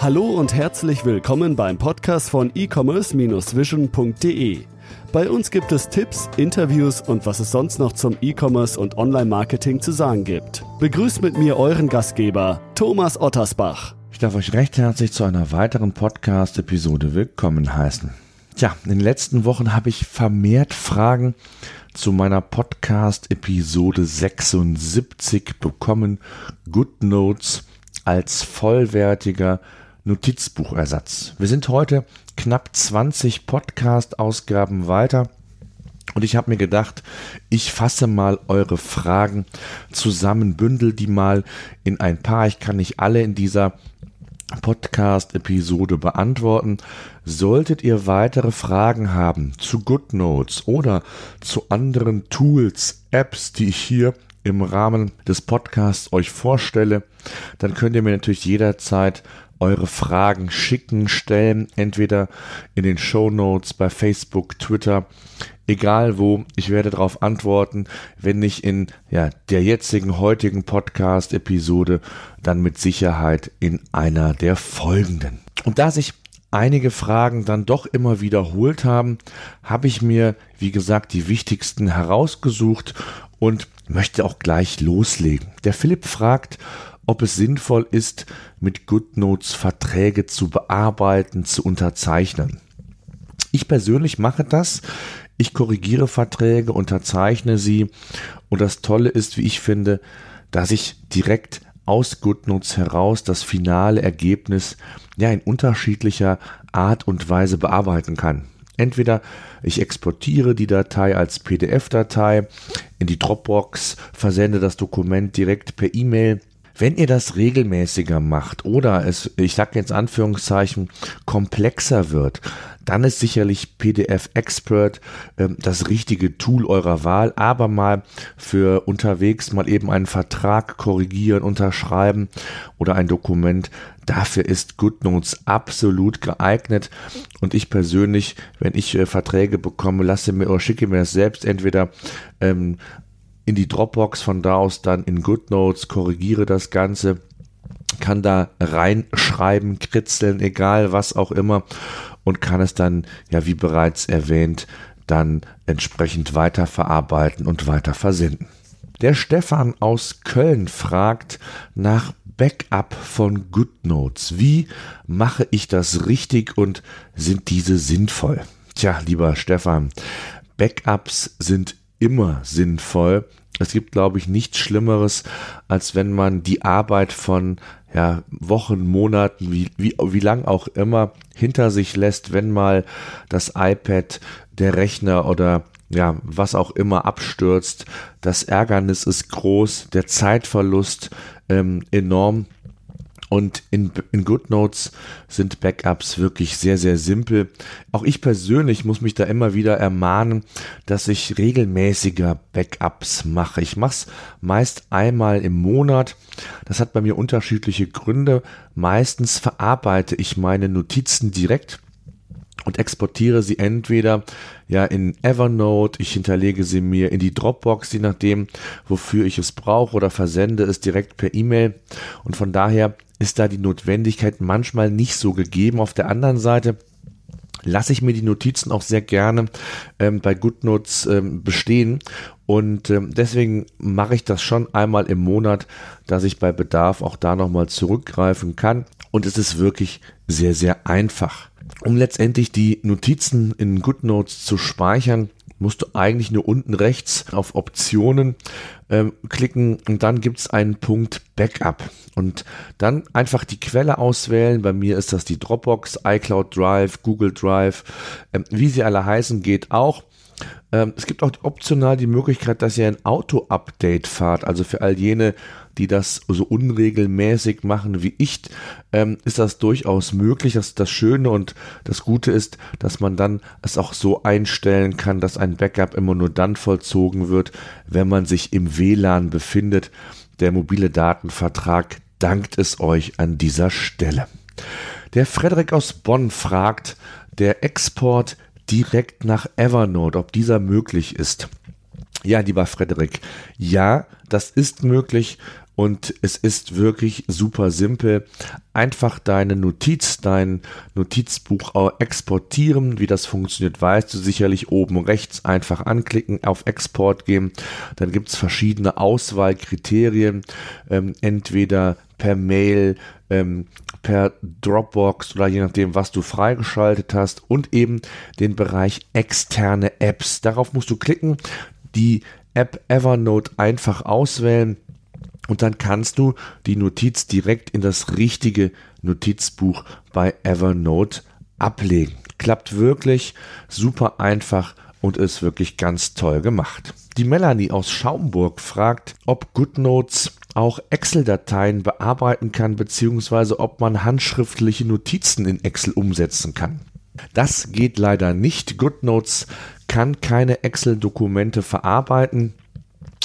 Hallo und herzlich willkommen beim Podcast von e-commerce-vision.de. Bei uns gibt es Tipps, Interviews und was es sonst noch zum E-Commerce und Online-Marketing zu sagen gibt. Begrüßt mit mir euren Gastgeber, Thomas Ottersbach. Ich darf euch recht herzlich zu einer weiteren Podcast-Episode willkommen heißen. Tja, in den letzten Wochen habe ich vermehrt Fragen zu meiner Podcast-Episode 76 bekommen. Good Notes als vollwertiger Notizbuchersatz. Wir sind heute knapp 20 Podcast-Ausgaben weiter. Und ich habe mir gedacht, ich fasse mal eure Fragen zusammen, bündel die mal in ein paar. Ich kann nicht alle in dieser Podcast-Episode beantworten. Solltet ihr weitere Fragen haben zu GoodNotes oder zu anderen Tools, Apps, die ich hier im Rahmen des Podcasts euch vorstelle, dann könnt ihr mir natürlich jederzeit eure Fragen schicken, stellen, entweder in den Show Notes bei Facebook, Twitter, egal wo. Ich werde darauf antworten, wenn nicht in ja, der jetzigen, heutigen Podcast-Episode, dann mit Sicherheit in einer der folgenden. Und da sich einige Fragen dann doch immer wiederholt haben, habe ich mir, wie gesagt, die wichtigsten herausgesucht und möchte auch gleich loslegen. Der Philipp fragt, ob es sinnvoll ist, mit GoodNotes Verträge zu bearbeiten, zu unterzeichnen. Ich persönlich mache das. Ich korrigiere Verträge, unterzeichne sie und das Tolle ist, wie ich finde, dass ich direkt aus GoodNotes heraus das finale Ergebnis ja in unterschiedlicher Art und Weise bearbeiten kann. Entweder ich exportiere die Datei als PDF-Datei in die Dropbox, versende das Dokument direkt per E-Mail wenn ihr das regelmäßiger macht oder es, ich sage jetzt Anführungszeichen, komplexer wird, dann ist sicherlich PDF Expert äh, das richtige Tool eurer Wahl, aber mal für unterwegs mal eben einen Vertrag korrigieren, unterschreiben oder ein Dokument, dafür ist GoodNotes absolut geeignet. Und ich persönlich, wenn ich äh, Verträge bekomme, lasse mir oder schicke mir das selbst entweder ähm, in die Dropbox, von da aus dann in GoodNotes, korrigiere das Ganze, kann da reinschreiben, kritzeln, egal was auch immer und kann es dann, ja wie bereits erwähnt, dann entsprechend weiterverarbeiten und weiter versenden. Der Stefan aus Köln fragt nach Backup von GoodNotes. Wie mache ich das richtig und sind diese sinnvoll? Tja, lieber Stefan, Backups sind immer sinnvoll. Es gibt, glaube ich, nichts Schlimmeres, als wenn man die Arbeit von ja, Wochen, Monaten, wie, wie, wie lang auch immer, hinter sich lässt, wenn mal das iPad, der Rechner oder ja, was auch immer abstürzt. Das Ärgernis ist groß, der Zeitverlust ähm, enorm. Und in, in GoodNotes sind Backups wirklich sehr, sehr simpel. Auch ich persönlich muss mich da immer wieder ermahnen, dass ich regelmäßiger Backups mache. Ich mache es meist einmal im Monat. Das hat bei mir unterschiedliche Gründe. Meistens verarbeite ich meine Notizen direkt und exportiere sie entweder ja in Evernote, ich hinterlege sie mir in die Dropbox, je nachdem, wofür ich es brauche oder versende es direkt per E-Mail und von daher ist da die Notwendigkeit manchmal nicht so gegeben. Auf der anderen Seite lasse ich mir die Notizen auch sehr gerne ähm, bei GoodNotes ähm, bestehen und ähm, deswegen mache ich das schon einmal im Monat, dass ich bei Bedarf auch da nochmal zurückgreifen kann und es ist wirklich sehr, sehr einfach. Um letztendlich die Notizen in GoodNotes zu speichern, musst du eigentlich nur unten rechts auf Optionen ähm, klicken und dann gibt es einen Punkt Backup und dann einfach die Quelle auswählen. Bei mir ist das die Dropbox, iCloud Drive, Google Drive, ähm, wie sie alle heißen, geht auch. Ähm, es gibt auch optional die Möglichkeit, dass ihr ein Auto-Update fahrt. Also für all jene, die das so unregelmäßig machen wie ich, ähm, ist das durchaus möglich. Das, das Schöne und das Gute ist, dass man dann es auch so einstellen kann, dass ein Backup immer nur dann vollzogen wird, wenn man sich im WLAN befindet. Der mobile Datenvertrag dankt es euch an dieser Stelle. Der Frederik aus Bonn fragt, der Export direkt nach Evernote, ob dieser möglich ist. Ja, lieber Frederik, ja, das ist möglich und es ist wirklich super simpel. Einfach deine Notiz, dein Notizbuch exportieren. Wie das funktioniert, weißt du sicherlich oben rechts einfach anklicken, auf Export gehen. Dann gibt es verschiedene Auswahlkriterien. Ähm, entweder per Mail, ähm, per Dropbox oder je nachdem, was du freigeschaltet hast und eben den Bereich externe Apps. Darauf musst du klicken, die App Evernote einfach auswählen und dann kannst du die Notiz direkt in das richtige Notizbuch bei Evernote ablegen. Klappt wirklich super einfach und ist wirklich ganz toll gemacht. Die Melanie aus Schaumburg fragt, ob GoodNotes auch Excel-Dateien bearbeiten kann, beziehungsweise ob man handschriftliche Notizen in Excel umsetzen kann. Das geht leider nicht. GoodNotes kann keine Excel-Dokumente verarbeiten.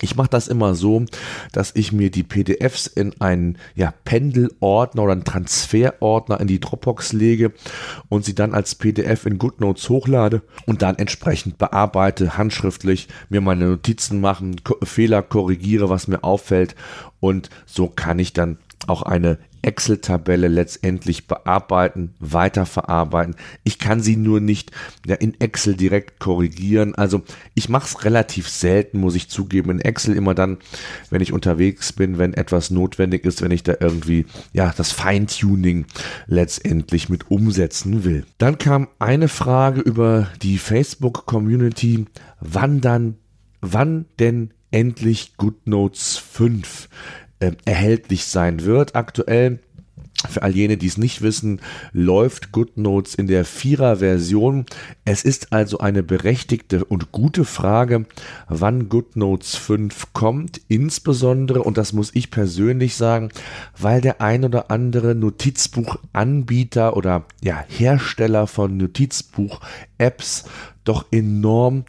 Ich mache das immer so, dass ich mir die PDFs in einen ja, Pendelordner oder einen Transferordner in die Dropbox lege und sie dann als PDF in GoodNotes hochlade und dann entsprechend bearbeite, handschriftlich, mir meine Notizen machen, Fehler korrigiere, was mir auffällt. Und so kann ich dann auch eine Excel-Tabelle letztendlich bearbeiten, weiterverarbeiten. Ich kann sie nur nicht ja, in Excel direkt korrigieren. Also ich mache es relativ selten, muss ich zugeben. In Excel immer dann, wenn ich unterwegs bin, wenn etwas notwendig ist, wenn ich da irgendwie ja das Feintuning letztendlich mit umsetzen will. Dann kam eine Frage über die Facebook-Community, wann dann, wann denn endlich GoodNotes 5 äh, erhältlich sein wird. Aktuell für all jene, die es nicht wissen, läuft GoodNotes in der Vierer-Version. Es ist also eine berechtigte und gute Frage, wann GoodNotes 5 kommt. Insbesondere, und das muss ich persönlich sagen, weil der ein oder andere Notizbuchanbieter oder ja, Hersteller von Notizbuch-Apps doch enorm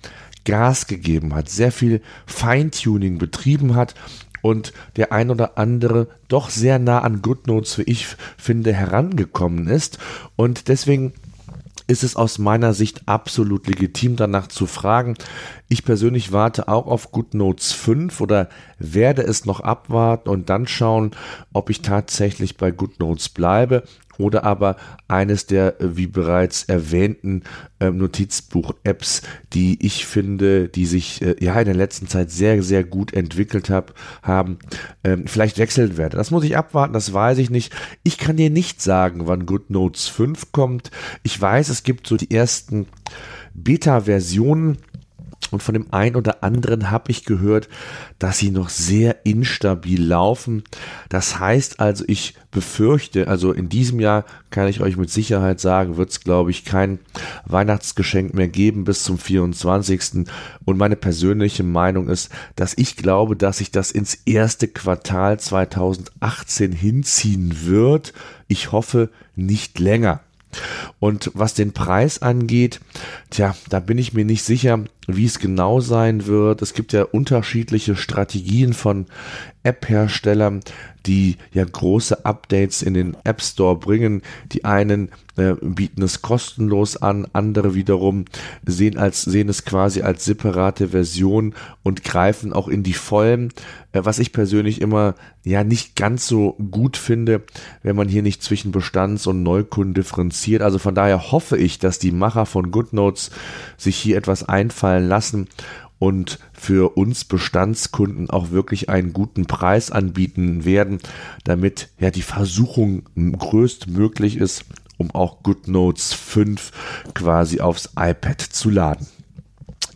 Gas gegeben hat, sehr viel Feintuning betrieben hat und der ein oder andere doch sehr nah an GoodNotes, wie ich finde, herangekommen ist. Und deswegen ist es aus meiner Sicht absolut legitim, danach zu fragen. Ich persönlich warte auch auf GoodNotes 5 oder werde es noch abwarten und dann schauen, ob ich tatsächlich bei GoodNotes bleibe oder aber eines der, äh, wie bereits erwähnten, äh, Notizbuch-Apps, die ich finde, die sich äh, ja in der letzten Zeit sehr, sehr gut entwickelt hab, haben, ähm, vielleicht wechseln werde. Das muss ich abwarten, das weiß ich nicht. Ich kann dir nicht sagen, wann GoodNotes 5 kommt. Ich weiß, es gibt so die ersten Beta-Versionen und von dem einen oder anderen habe ich gehört, dass sie noch sehr instabil laufen. Das heißt also, ich befürchte, also in diesem Jahr kann ich euch mit Sicherheit sagen, wird es, glaube ich, kein Weihnachtsgeschenk mehr geben bis zum 24. Und meine persönliche Meinung ist, dass ich glaube, dass sich das ins erste Quartal 2018 hinziehen wird. Ich hoffe nicht länger. Und was den Preis angeht, tja, da bin ich mir nicht sicher, wie es genau sein wird. Es gibt ja unterschiedliche Strategien von App-Herstellern, die ja große Updates in den App Store bringen. Die einen äh, bieten es kostenlos an, andere wiederum sehen, als, sehen es quasi als separate Version und greifen auch in die Vollen, äh, was ich persönlich immer ja nicht ganz so gut finde, wenn man hier nicht zwischen Bestands- und Neukunden differenziert. Also von daher hoffe ich, dass die Macher von GoodNotes sich hier etwas einfallen lassen und für uns Bestandskunden auch wirklich einen guten Preis anbieten werden, damit ja die Versuchung größtmöglich ist, um auch GoodNotes 5 quasi aufs iPad zu laden.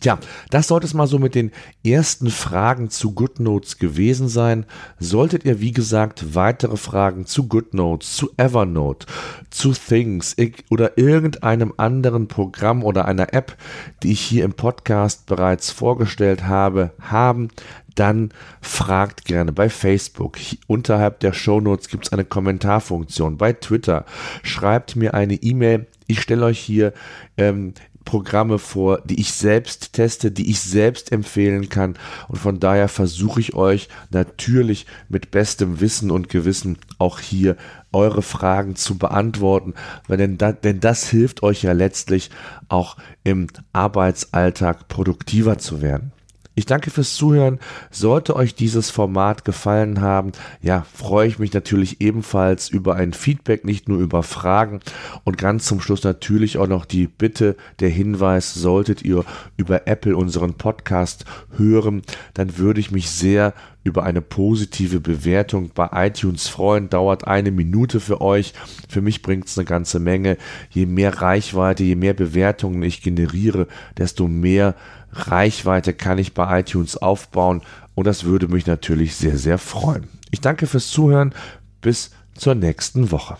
Tja, das sollte es mal so mit den ersten Fragen zu GoodNotes gewesen sein. Solltet ihr, wie gesagt, weitere Fragen zu GoodNotes, zu Evernote, zu Things oder irgendeinem anderen Programm oder einer App, die ich hier im Podcast bereits vorgestellt habe, haben, dann fragt gerne bei Facebook. Unterhalb der Shownotes gibt es eine Kommentarfunktion. Bei Twitter schreibt mir eine E-Mail. Ich stelle euch hier ähm, Programme vor, die ich selbst teste, die ich selbst empfehlen kann. Und von daher versuche ich euch natürlich mit bestem Wissen und Gewissen auch hier eure Fragen zu beantworten, denn, da, denn das hilft euch ja letztlich auch im Arbeitsalltag produktiver zu werden. Ich danke fürs Zuhören. Sollte euch dieses Format gefallen haben, ja, freue ich mich natürlich ebenfalls über ein Feedback, nicht nur über Fragen. Und ganz zum Schluss natürlich auch noch die Bitte, der Hinweis, solltet ihr über Apple unseren Podcast hören, dann würde ich mich sehr über eine positive Bewertung bei iTunes freuen. Dauert eine Minute für euch. Für mich bringt es eine ganze Menge. Je mehr Reichweite, je mehr Bewertungen ich generiere, desto mehr Reichweite kann ich bei iTunes aufbauen und das würde mich natürlich sehr, sehr freuen. Ich danke fürs Zuhören. Bis zur nächsten Woche.